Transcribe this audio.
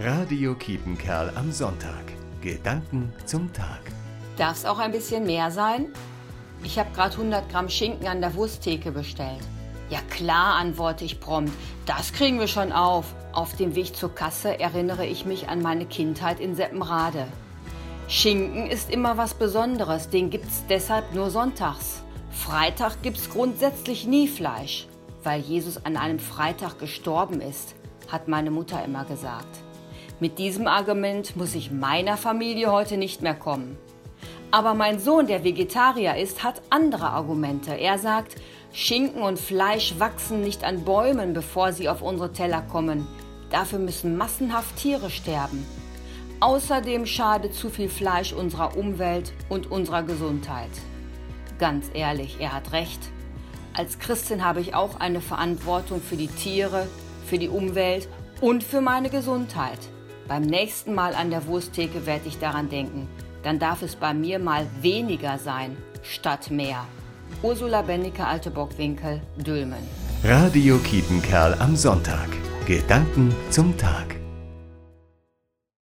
Radio Kiepenkerl am Sonntag. Gedanken zum Tag. Darf es auch ein bisschen mehr sein? Ich habe gerade 100 Gramm Schinken an der Wursttheke bestellt. Ja klar, antworte ich prompt. Das kriegen wir schon auf. Auf dem Weg zur Kasse erinnere ich mich an meine Kindheit in Seppenrade. Schinken ist immer was Besonderes, den gibt's deshalb nur sonntags. Freitag gibt's grundsätzlich nie Fleisch, weil Jesus an einem Freitag gestorben ist, hat meine Mutter immer gesagt. Mit diesem Argument muss ich meiner Familie heute nicht mehr kommen. Aber mein Sohn, der Vegetarier ist, hat andere Argumente. Er sagt, Schinken und Fleisch wachsen nicht an Bäumen, bevor sie auf unsere Teller kommen. Dafür müssen massenhaft Tiere sterben. Außerdem schadet zu viel Fleisch unserer Umwelt und unserer Gesundheit. Ganz ehrlich, er hat recht. Als Christin habe ich auch eine Verantwortung für die Tiere, für die Umwelt und für meine Gesundheit. Beim nächsten Mal an der Wursttheke werde ich daran denken. Dann darf es bei mir mal weniger sein, statt mehr. Ursula Bennecke, Alte Bockwinkel, Dülmen. Radio Kiepenkerl am Sonntag. Gedanken zum Tag.